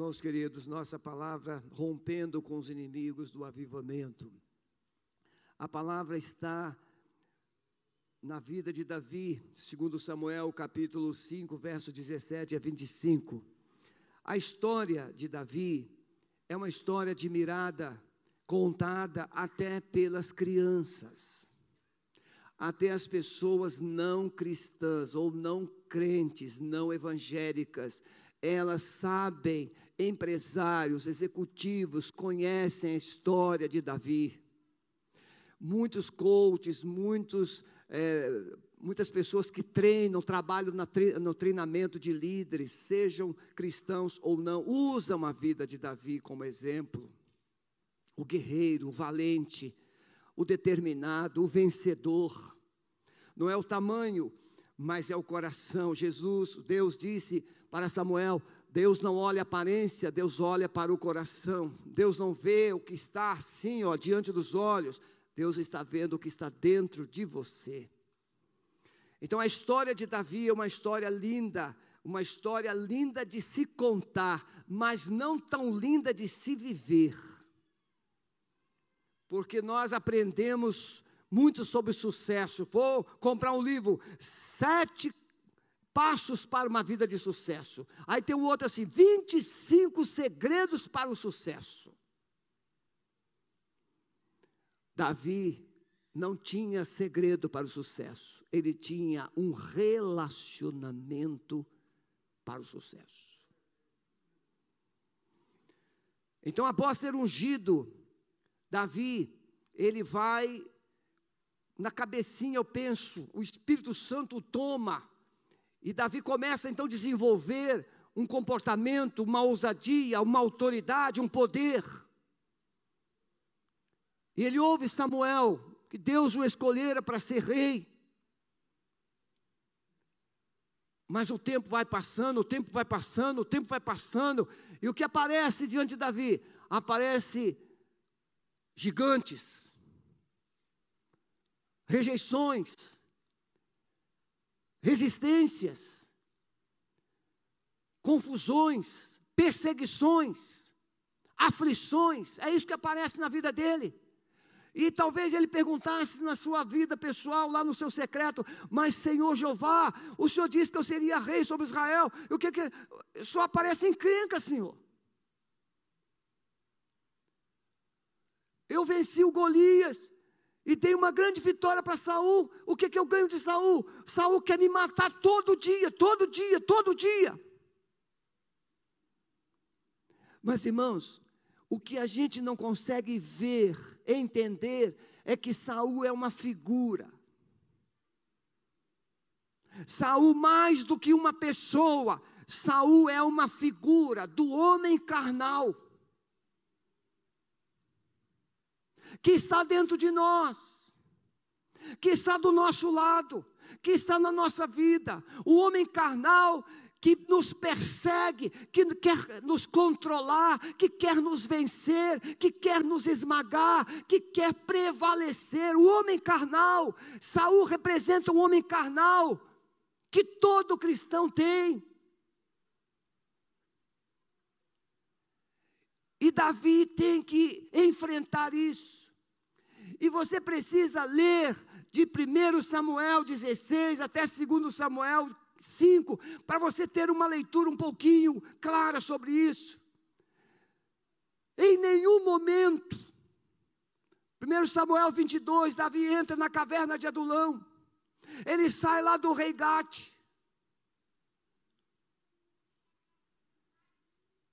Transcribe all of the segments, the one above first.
Irmãos queridos, nossa palavra rompendo com os inimigos do avivamento. A palavra está na vida de Davi, segundo Samuel, capítulo 5, verso 17 a 25. A história de Davi é uma história admirada, contada até pelas crianças, até as pessoas não cristãs ou não crentes, não evangélicas, elas sabem, empresários, executivos, conhecem a história de Davi. Muitos coaches, muitos, é, muitas pessoas que treinam, trabalham no treinamento de líderes, sejam cristãos ou não, usam a vida de Davi como exemplo. O guerreiro, o valente, o determinado, o vencedor. Não é o tamanho, mas é o coração. Jesus, Deus disse para Samuel: Deus não olha a aparência, Deus olha para o coração. Deus não vê o que está assim, ó, diante dos olhos. Deus está vendo o que está dentro de você. Então a história de Davi é uma história linda, uma história linda de se contar, mas não tão linda de se viver. Porque nós aprendemos muito sobre sucesso. Vou comprar um livro, Sete passos para uma vida de sucesso. Aí tem o outro assim: 25 segredos para o sucesso. Davi não tinha segredo para o sucesso, ele tinha um relacionamento para o sucesso. Então, após ser ungido, Davi, ele vai na cabecinha, eu penso, o Espírito Santo toma e Davi começa então a desenvolver um comportamento, uma ousadia, uma autoridade, um poder. E ele ouve Samuel, que Deus o escolhera para ser rei. Mas o tempo vai passando, o tempo vai passando, o tempo vai passando, e o que aparece diante de Davi? Aparece gigantes, rejeições, resistências, confusões, perseguições, aflições, é isso que aparece na vida dele. E talvez ele perguntasse na sua vida pessoal, lá no seu secreto, mas Senhor Jeová, o Senhor disse que eu seria rei sobre Israel, e o que que só aparece encrenca, Senhor. Eu venci o Golias, e tem uma grande vitória para Saul. O que, que eu ganho de Saul? Saul quer me matar todo dia, todo dia, todo dia. Mas irmãos, o que a gente não consegue ver, entender, é que Saul é uma figura. Saul mais do que uma pessoa, Saul é uma figura do homem carnal. Que está dentro de nós, que está do nosso lado, que está na nossa vida. O homem carnal que nos persegue, que quer nos controlar, que quer nos vencer, que quer nos esmagar, que quer prevalecer. O homem carnal, Saul representa um homem carnal que todo cristão tem. E Davi tem que enfrentar isso. E você precisa ler de 1 Samuel 16 até 2 Samuel 5, para você ter uma leitura um pouquinho clara sobre isso. Em nenhum momento, 1 Samuel 22, Davi entra na caverna de Adulão, ele sai lá do rei Gate,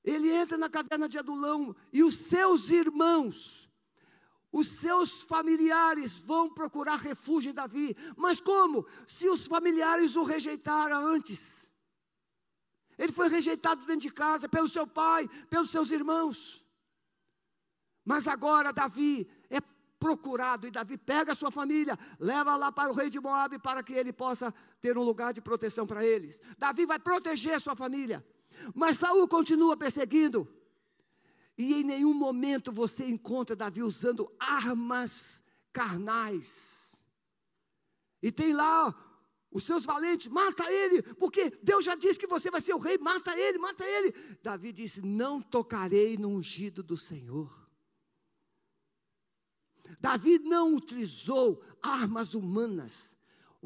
ele entra na caverna de Adulão e os seus irmãos, os seus familiares vão procurar refúgio em Davi. Mas como? Se os familiares o rejeitaram antes. Ele foi rejeitado dentro de casa pelo seu pai, pelos seus irmãos. Mas agora Davi é procurado e Davi pega a sua família, leva lá para o rei de Moabe para que ele possa ter um lugar de proteção para eles. Davi vai proteger a sua família. Mas Saul continua perseguindo. E em nenhum momento você encontra Davi usando armas carnais. E tem lá os seus valentes, mata ele, porque Deus já disse que você vai ser o rei, mata ele, mata ele. Davi disse: Não tocarei no ungido do Senhor. Davi não utilizou armas humanas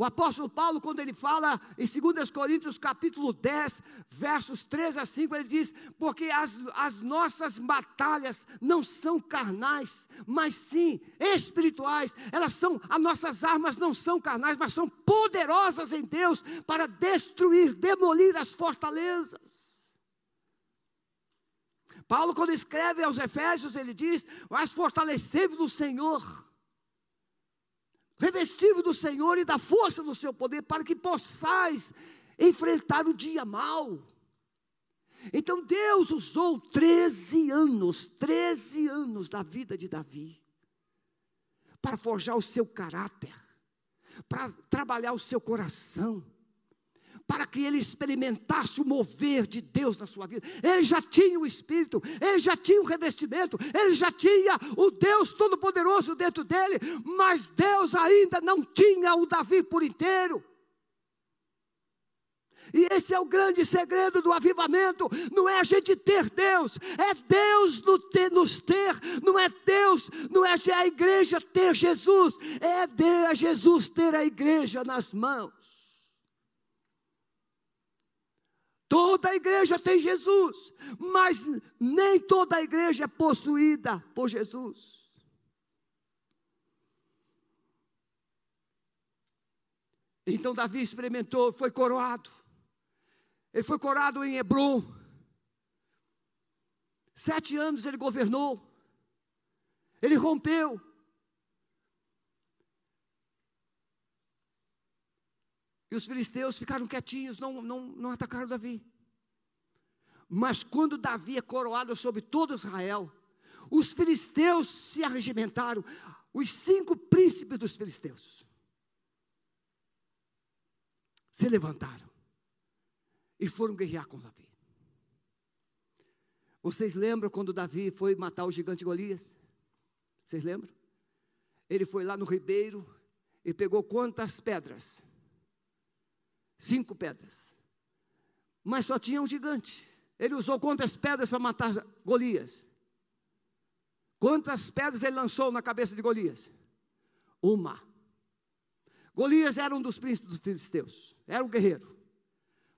o apóstolo Paulo, quando ele fala em 2 Coríntios capítulo 10, versos 3 a 5, ele diz: Porque as, as nossas batalhas não são carnais, mas sim espirituais. Elas são, as nossas armas não são carnais, mas são poderosas em Deus para destruir, demolir as fortalezas. Paulo, quando escreve aos Efésios, ele diz: Mas fortalecei-vos no Senhor revestido do Senhor e da força do seu poder, para que possais enfrentar o dia mal. Então Deus usou 13 anos, 13 anos da vida de Davi, para forjar o seu caráter, para trabalhar o seu coração, para que ele experimentasse o mover de Deus na sua vida. Ele já tinha o Espírito, ele já tinha o revestimento, ele já tinha o Deus Todo-Poderoso dentro dele, mas Deus ainda não tinha o Davi por inteiro. E esse é o grande segredo do avivamento: não é a gente ter Deus, é Deus nos ter, não é Deus, não é a igreja ter Jesus, é Jesus ter a igreja nas mãos. Toda a igreja tem Jesus, mas nem toda a igreja é possuída por Jesus. Então Davi experimentou, foi coroado. Ele foi coroado em Hebron. Sete anos ele governou. Ele rompeu. E os filisteus ficaram quietinhos, não, não, não atacaram Davi. Mas quando Davi é coroado sobre todo Israel, os filisteus se arregimentaram, os cinco príncipes dos filisteus se levantaram e foram guerrear com Davi. Vocês lembram quando Davi foi matar o gigante Golias? Vocês lembram? Ele foi lá no ribeiro e pegou quantas pedras? Cinco pedras. Mas só tinha um gigante. Ele usou quantas pedras para matar Golias? Quantas pedras ele lançou na cabeça de Golias? Uma. Golias era um dos príncipes dos filisteus, era um guerreiro.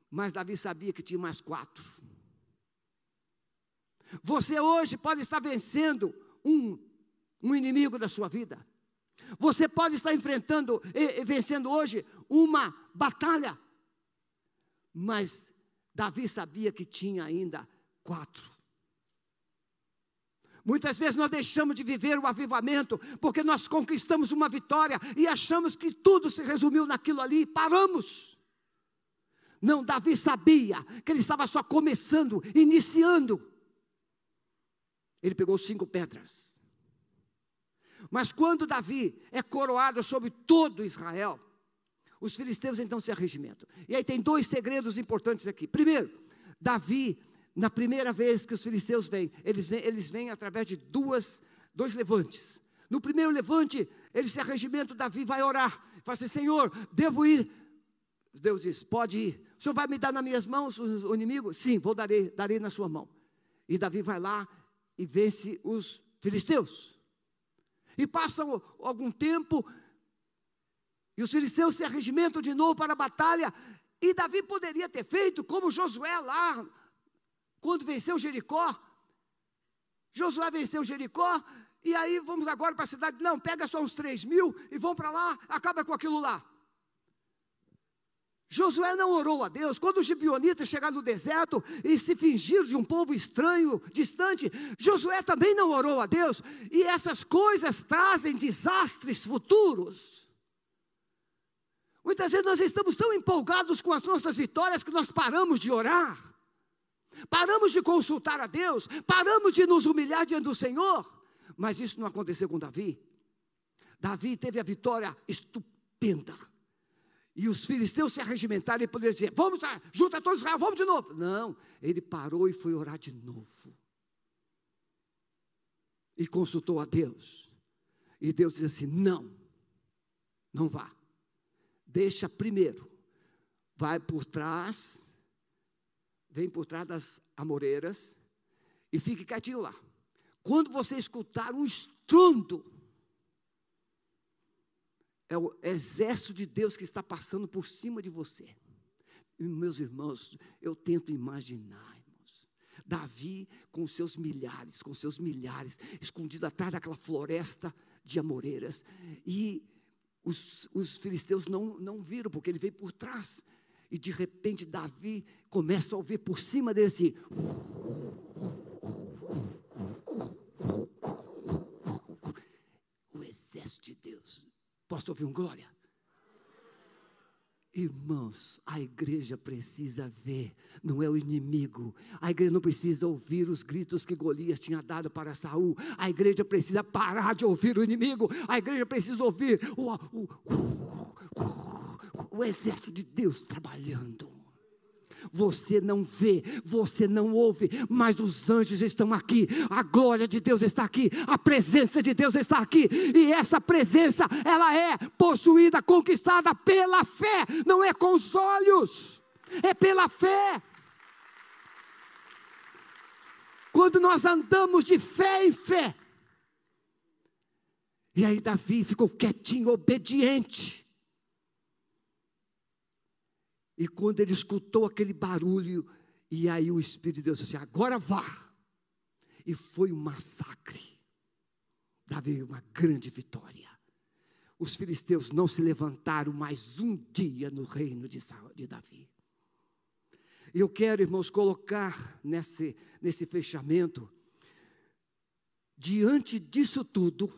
Mas Davi sabia que tinha mais quatro. Você hoje pode estar vencendo um, um inimigo da sua vida. Você pode estar enfrentando e vencendo hoje uma batalha mas Davi sabia que tinha ainda quatro. Muitas vezes nós deixamos de viver o avivamento porque nós conquistamos uma vitória e achamos que tudo se resumiu naquilo ali e paramos. Não, Davi sabia que ele estava só começando, iniciando. Ele pegou cinco pedras. Mas quando Davi é coroado sobre todo Israel, os filisteus então se arregimentam. E aí tem dois segredos importantes aqui. Primeiro, Davi, na primeira vez que os filisteus vêm, eles eles vêm através de duas, dois levantes. No primeiro levante, eles se arregimentam, Davi vai orar. Fala assim, Senhor, devo ir. Deus diz, pode ir. O Senhor vai me dar nas minhas mãos o inimigo? Sim, vou darei, darei na sua mão. E Davi vai lá e vence os filisteus. E passam algum tempo, e os filisteus se arregimentam de novo para a batalha. E Davi poderia ter feito como Josué lá, quando venceu Jericó. Josué venceu Jericó, e aí vamos agora para a cidade. Não, pega só uns três mil e vão para lá, acaba com aquilo lá. Josué não orou a Deus. Quando os gibionitas chegaram no deserto e se fingiram de um povo estranho, distante, Josué também não orou a Deus. E essas coisas trazem desastres futuros. Muitas vezes nós estamos tão empolgados com as nossas vitórias que nós paramos de orar, paramos de consultar a Deus, paramos de nos humilhar diante do Senhor. Mas isso não aconteceu com Davi. Davi teve a vitória estupenda. E os filisteus se arregimentaram e poderiam dizer: Vamos, junta todos Israel, vamos de novo. Não, ele parou e foi orar de novo. E consultou a Deus. E Deus disse assim: Não, não vá. Deixa primeiro vai por trás, vem por trás das amoreiras e fique quietinho lá. Quando você escutar um estrondo, é o exército de Deus que está passando por cima de você. E, meus irmãos, eu tento imaginar, irmãos, Davi com seus milhares, com seus milhares, escondido atrás daquela floresta de amoreiras, e os, os filisteus não, não viram, porque ele veio por trás. E de repente Davi começa a ouvir por cima desse. O exército de Deus. Posso ouvir um glória? Irmãos, a igreja precisa ver, não é o inimigo. A igreja não precisa ouvir os gritos que Golias tinha dado para Saul. A igreja precisa parar de ouvir o inimigo. A igreja precisa ouvir o, o, o, o exército de Deus trabalhando. Você não vê, você não ouve, mas os anjos estão aqui, a glória de Deus está aqui, a presença de Deus está aqui, e essa presença, ela é possuída, conquistada pela fé, não é com os olhos, é pela fé. Quando nós andamos de fé em fé, e aí Davi ficou quietinho, obediente. E quando ele escutou aquele barulho, e aí o Espírito de Deus disse: agora vá. E foi um massacre. Davi, uma grande vitória. Os filisteus não se levantaram mais um dia no reino de, de Davi. Eu quero, irmãos, colocar nesse, nesse fechamento, diante disso tudo,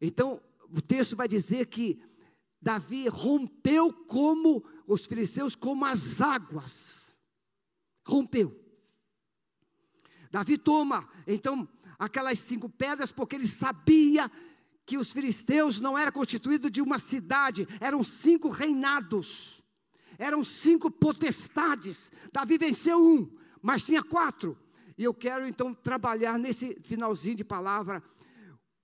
então o texto vai dizer que Davi rompeu como os filisteus, como as águas. Rompeu. Davi toma, então, aquelas cinco pedras, porque ele sabia que os filisteus não eram constituídos de uma cidade, eram cinco reinados, eram cinco potestades. Davi venceu um, mas tinha quatro. E eu quero então trabalhar nesse finalzinho de palavra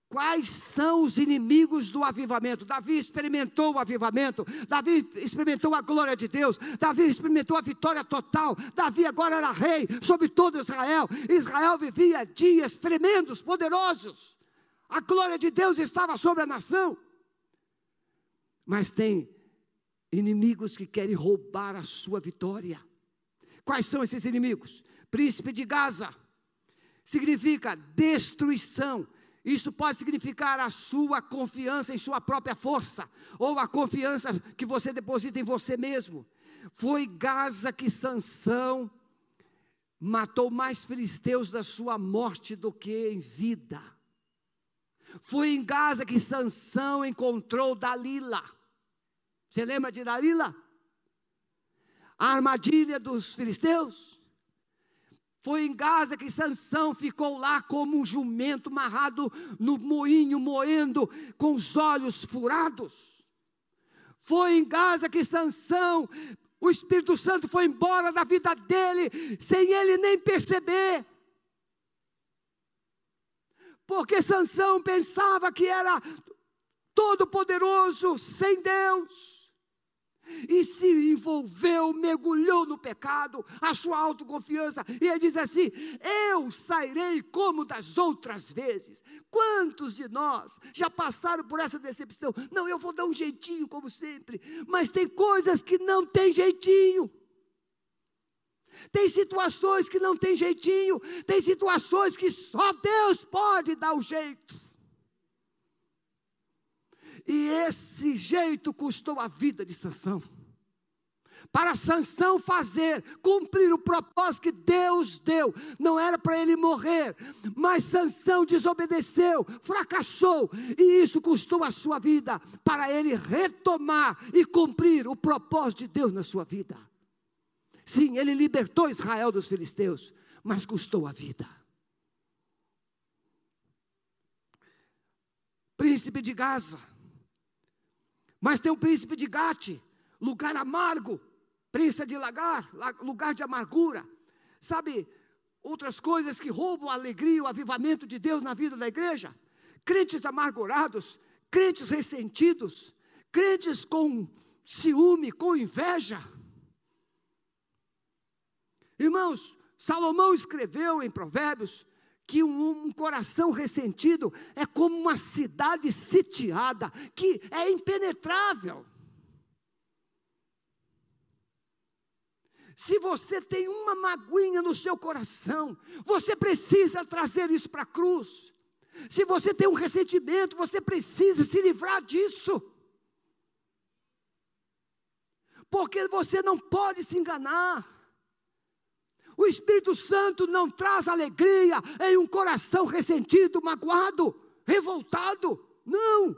Quais são os inimigos do avivamento? Davi experimentou o avivamento, Davi experimentou a glória de Deus, Davi experimentou a vitória total. Davi agora era rei sobre todo Israel. Israel vivia dias tremendos, poderosos. A glória de Deus estava sobre a nação. Mas tem inimigos que querem roubar a sua vitória. Quais são esses inimigos? Príncipe de Gaza significa destruição isso pode significar a sua confiança em sua própria força, ou a confiança que você deposita em você mesmo. Foi Gaza que Sansão matou mais filisteus da sua morte do que em vida. Foi em Gaza que Sansão encontrou Dalila. Você lembra de Dalila? A armadilha dos filisteus? Foi em Gaza que Sansão ficou lá como um jumento amarrado no moinho, moendo, com os olhos furados. Foi em Gaza que Sansão, o Espírito Santo foi embora da vida dele, sem ele nem perceber. Porque Sansão pensava que era todo poderoso sem Deus e se envolveu, mergulhou no pecado, a sua autoconfiança, e ele diz assim: Eu sairei como das outras vezes. Quantos de nós já passaram por essa decepção? Não, eu vou dar um jeitinho, como sempre, mas tem coisas que não tem jeitinho. Tem situações que não tem jeitinho, tem situações que só Deus pode dar o jeito. E esse jeito custou a vida de Sansão. Para Sansão fazer, cumprir o propósito que Deus deu, não era para ele morrer, mas Sansão desobedeceu, fracassou, e isso custou a sua vida, para ele retomar e cumprir o propósito de Deus na sua vida. Sim, ele libertou Israel dos filisteus, mas custou a vida. Príncipe de Gaza, mas tem o príncipe de Gate, lugar amargo, príncipe de lagar, lugar de amargura. Sabe, outras coisas que roubam a alegria, o avivamento de Deus na vida da igreja? Crentes amargurados, crentes ressentidos, crentes com ciúme, com inveja. Irmãos, Salomão escreveu em Provérbios que um, coração ressentido é como uma cidade sitiada, que é impenetrável. Se você tem uma maguinha no seu coração, você precisa trazer isso para a cruz. Se você tem um ressentimento, você precisa se livrar disso. Porque você não pode se enganar. O Espírito Santo não traz alegria em um coração ressentido, magoado, revoltado. Não.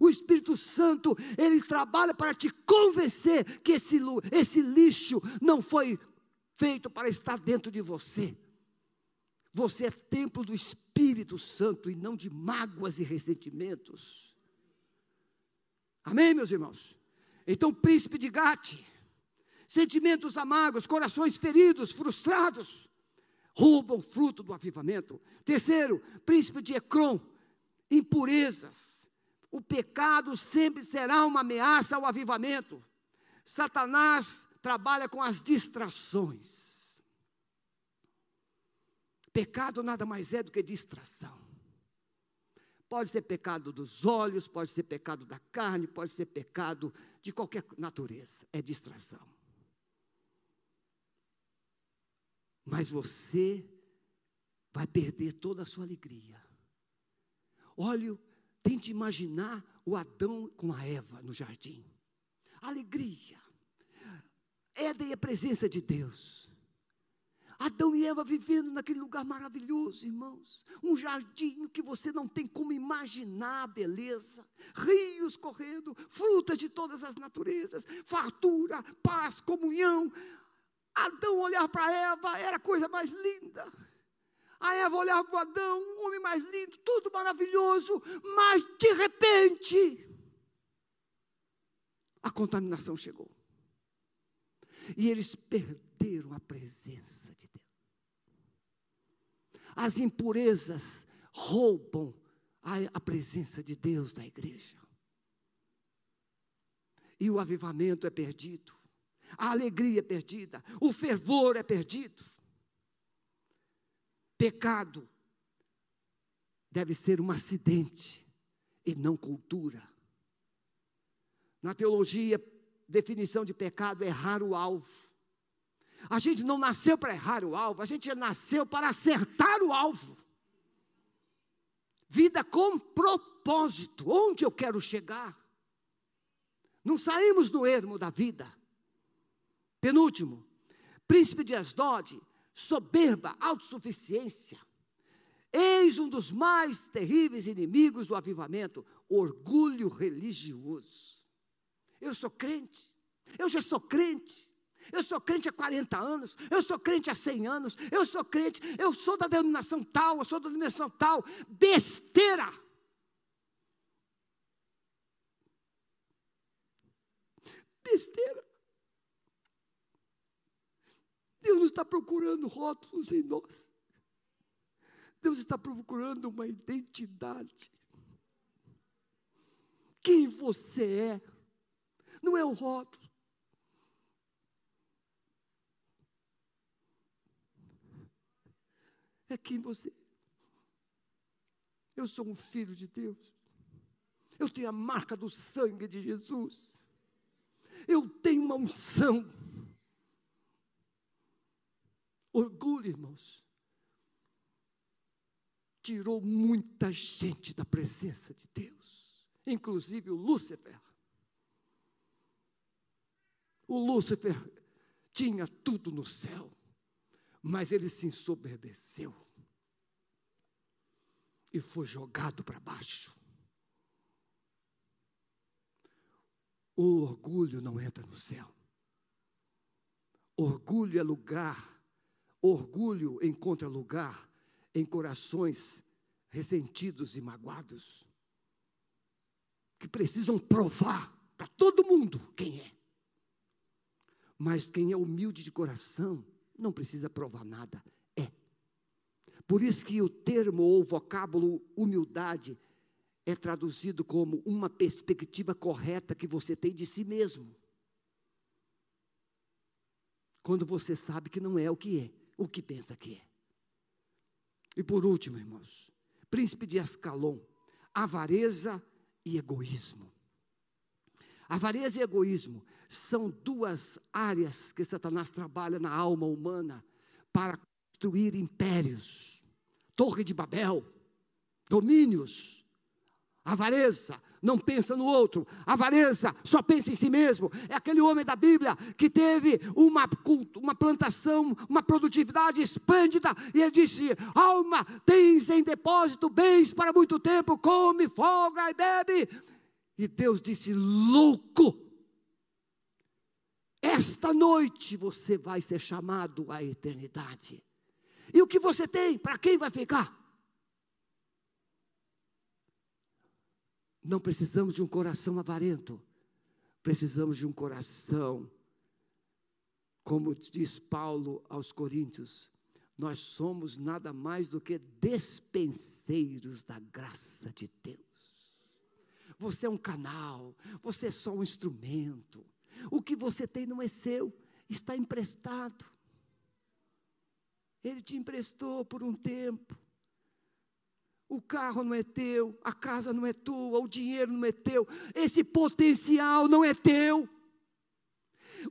O Espírito Santo, ele trabalha para te convencer que esse, esse lixo não foi feito para estar dentro de você. Você é templo do Espírito Santo e não de mágoas e ressentimentos. Amém, meus irmãos? Então, príncipe de Gate, sentimentos amargos, corações feridos, frustrados, roubam fruto do avivamento. Terceiro, príncipe de Ecrom, impurezas, o pecado sempre será uma ameaça ao avivamento. Satanás trabalha com as distrações. Pecado nada mais é do que distração. Pode ser pecado dos olhos, pode ser pecado da carne, pode ser pecado de qualquer natureza. É distração. Mas você vai perder toda a sua alegria. Olhe Tente imaginar o Adão com a Eva no jardim. Alegria. Éden é a presença de Deus. Adão e Eva vivendo naquele lugar maravilhoso, irmãos. Um jardim que você não tem como imaginar a beleza. Rios correndo, frutas de todas as naturezas, fartura, paz, comunhão. Adão olhar para Eva era a coisa mais linda. A Eva olhava para Adão, um homem mais lindo, tudo maravilhoso, mas de repente, a contaminação chegou. E eles perderam a presença de Deus. As impurezas roubam a, a presença de Deus da igreja. E o avivamento é perdido, a alegria é perdida, o fervor é perdido. Pecado deve ser um acidente e não cultura. Na teologia, definição de pecado é errar o alvo. A gente não nasceu para errar o alvo, a gente nasceu para acertar o alvo. Vida com propósito, onde eu quero chegar. Não saímos do ermo da vida. Penúltimo, príncipe de Asdod soberba, autossuficiência. Eis um dos mais terríveis inimigos do avivamento, orgulho religioso. Eu sou crente, eu já sou crente. Eu sou crente há 40 anos, eu sou crente há 100 anos, eu sou crente, eu sou da denominação tal, eu sou da denominação tal. Besteira! Besteira. Deus não está procurando rótulos em nós. Deus está procurando uma identidade. Quem você é, não é o rótulo. É quem você é. Eu sou um filho de Deus. Eu tenho a marca do sangue de Jesus. Eu tenho uma unção Orgulho, irmãos, tirou muita gente da presença de Deus, inclusive o Lúcifer. O Lúcifer tinha tudo no céu, mas ele se ensoberbeceu e foi jogado para baixo. O orgulho não entra no céu. Orgulho é lugar Orgulho encontra lugar em corações ressentidos e magoados, que precisam provar para todo mundo quem é. Mas quem é humilde de coração não precisa provar nada, é. Por isso que o termo ou vocábulo humildade é traduzido como uma perspectiva correta que você tem de si mesmo. quando você sabe que não é o que é, o que pensa que é. E por último, irmãos, príncipe de Ascalon, avareza e egoísmo. Avareza e egoísmo são duas áreas que Satanás trabalha na alma humana para construir impérios, Torre de Babel, domínios, avareza, não pensa no outro, avareza, só pensa em si mesmo. É aquele homem da Bíblia que teve uma, uma plantação, uma produtividade esplêndida, e ele disse: Alma, tens em depósito bens para muito tempo, come, folga e bebe. E Deus disse: Louco, esta noite você vai ser chamado à eternidade. E o que você tem, para quem vai ficar? Não precisamos de um coração avarento, precisamos de um coração, como diz Paulo aos Coríntios, nós somos nada mais do que despenseiros da graça de Deus. Você é um canal, você é só um instrumento. O que você tem não é seu, está emprestado. Ele te emprestou por um tempo. O carro não é teu, a casa não é tua, o dinheiro não é teu, esse potencial não é teu.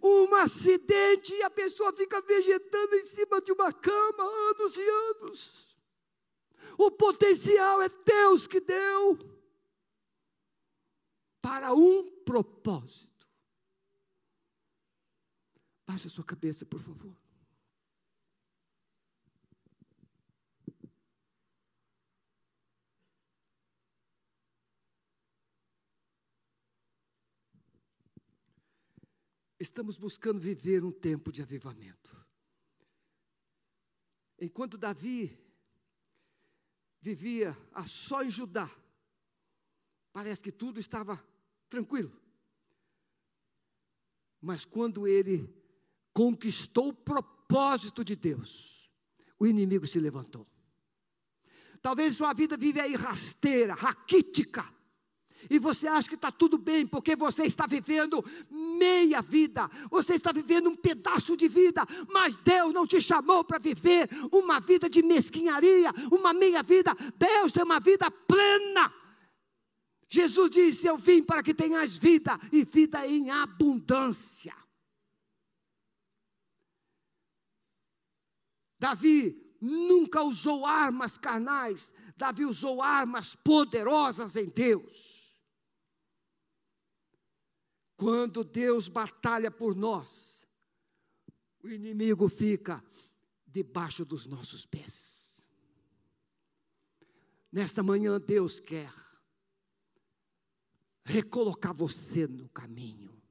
Um acidente e a pessoa fica vegetando em cima de uma cama anos e anos. O potencial é Deus que deu para um propósito. Baixe a sua cabeça, por favor. Estamos buscando viver um tempo de avivamento. Enquanto Davi vivia a só em Judá, parece que tudo estava tranquilo. Mas quando ele conquistou o propósito de Deus, o inimigo se levantou. Talvez sua vida vive aí rasteira, raquítica, e você acha que está tudo bem, porque você está vivendo meia vida, você está vivendo um pedaço de vida, mas Deus não te chamou para viver uma vida de mesquinharia, uma meia vida. Deus tem uma vida plena. Jesus disse: Eu vim para que tenhas vida e vida em abundância. Davi nunca usou armas carnais, Davi usou armas poderosas em Deus. Quando Deus batalha por nós, o inimigo fica debaixo dos nossos pés. Nesta manhã, Deus quer recolocar você no caminho.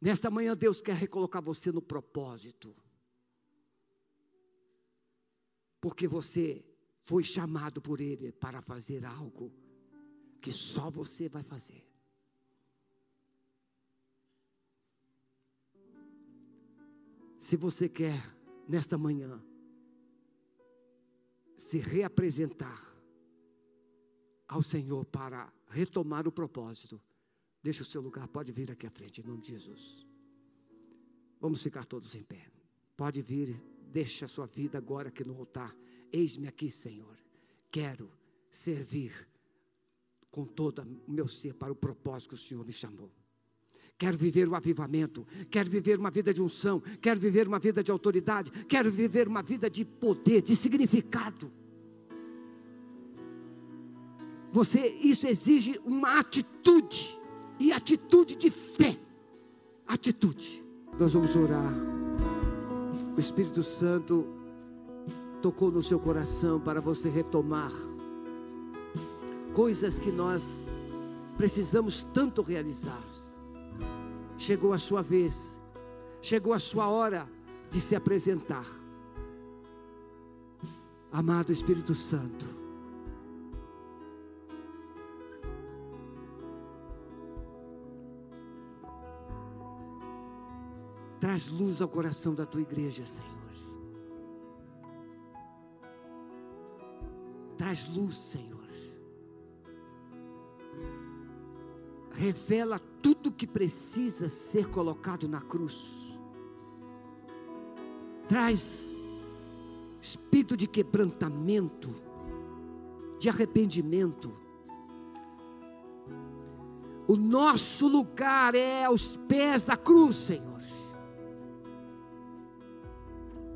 Nesta manhã, Deus quer recolocar você no propósito. Porque você foi chamado por Ele para fazer algo que só você vai fazer. Se você quer, nesta manhã, se reapresentar ao Senhor para retomar o propósito, deixe o seu lugar, pode vir aqui à frente, em nome de Jesus. Vamos ficar todos em pé. Pode vir, deixe a sua vida agora aqui no altar. Eis-me aqui, Senhor. Quero servir com todo o meu ser para o propósito que o Senhor me chamou. Quero viver o avivamento, quero viver uma vida de unção, quero viver uma vida de autoridade, quero viver uma vida de poder, de significado. Você, isso exige uma atitude, e atitude de fé. Atitude. Nós vamos orar. O Espírito Santo tocou no seu coração para você retomar coisas que nós precisamos tanto realizar. Chegou a sua vez, chegou a sua hora de se apresentar. Amado Espírito Santo, traz luz ao coração da tua igreja, Senhor. Traz luz, Senhor. Revela que precisa ser colocado na cruz. traz espírito de quebrantamento, de arrependimento. O nosso lugar é aos pés da cruz, Senhor.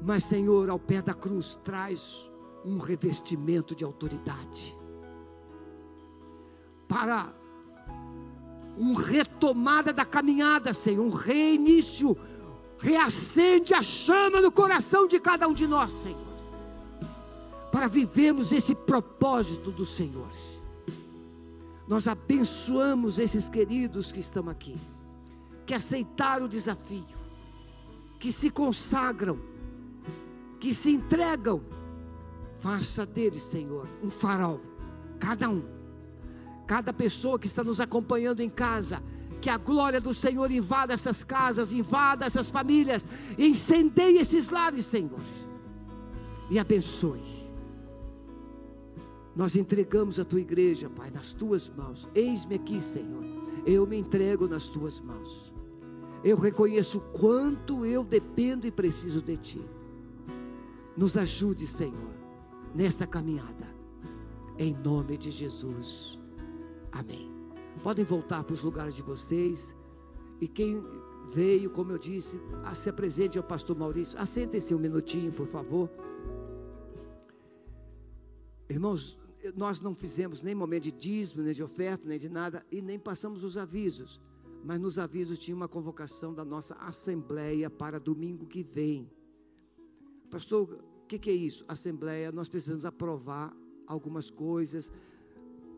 Mas, Senhor, ao pé da cruz traz um revestimento de autoridade para uma retomada da caminhada, Senhor, um reinício. Reacende a chama no coração de cada um de nós, Senhor, para vivermos esse propósito do Senhor. Nós abençoamos esses queridos que estão aqui, que aceitaram o desafio, que se consagram, que se entregam. Faça deles, Senhor, um farol, cada um cada pessoa que está nos acompanhando em casa, que a glória do Senhor invada essas casas, invada essas famílias, incendeie esses lares, Senhor, e abençoe. Nós entregamos a tua igreja, Pai, nas tuas mãos. Eis-me aqui, Senhor. Eu me entrego nas tuas mãos. Eu reconheço quanto eu dependo e preciso de ti. Nos ajude, Senhor, nesta caminhada. Em nome de Jesus. Amém. Podem voltar para os lugares de vocês. E quem veio, como eu disse, se apresente ao pastor Maurício. Assentem-se um minutinho, por favor. Irmãos, nós não fizemos nem momento de dízimo, nem de oferta, nem de nada, e nem passamos os avisos. Mas nos avisos tinha uma convocação da nossa assembleia para domingo que vem. Pastor, o que, que é isso? Assembleia, nós precisamos aprovar algumas coisas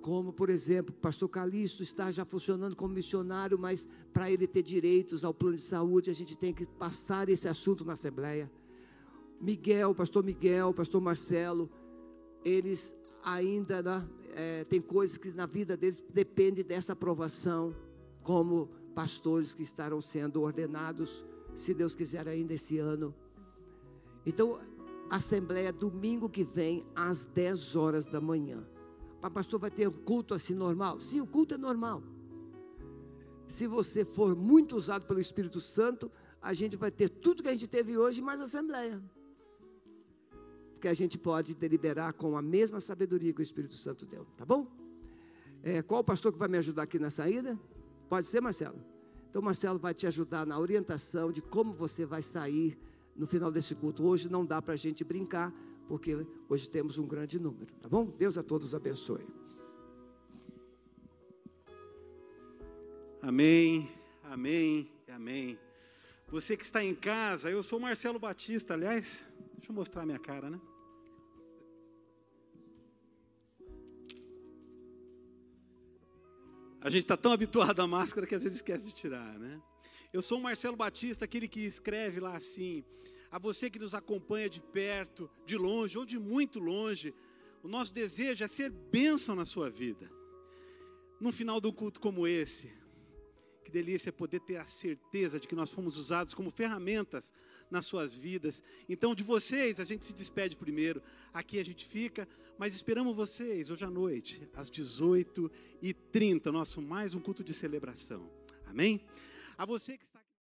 como, por exemplo, o pastor Calixto está já funcionando como missionário, mas para ele ter direitos ao plano de saúde, a gente tem que passar esse assunto na Assembleia. Miguel, pastor Miguel, pastor Marcelo, eles ainda né, é, tem coisas que na vida deles depende dessa aprovação, como pastores que estarão sendo ordenados, se Deus quiser, ainda esse ano. Então, Assembleia domingo que vem, às 10 horas da manhã. Mas pastor, vai ter culto assim normal? Sim, o culto é normal. Se você for muito usado pelo Espírito Santo, a gente vai ter tudo que a gente teve hoje, mais assembleia. Porque a gente pode deliberar com a mesma sabedoria que o Espírito Santo deu, tá bom? É, qual o pastor que vai me ajudar aqui na saída? Pode ser, Marcelo? Então, Marcelo vai te ajudar na orientação de como você vai sair no final desse culto. Hoje não dá para a gente brincar, porque hoje temos um grande número, tá bom? Deus a todos abençoe. Amém, amém, amém. Você que está em casa, eu sou Marcelo Batista, aliás, deixa eu mostrar minha cara, né? A gente está tão habituado à máscara que às vezes esquece de tirar, né? Eu sou o Marcelo Batista, aquele que escreve lá assim: a você que nos acompanha de perto, de longe ou de muito longe, o nosso desejo é ser bênção na sua vida. Num final de um culto como esse, que delícia poder ter a certeza de que nós fomos usados como ferramentas nas suas vidas. Então, de vocês, a gente se despede primeiro. Aqui a gente fica, mas esperamos vocês hoje à noite, às 18h30, nosso mais um culto de celebração. Amém? A você que está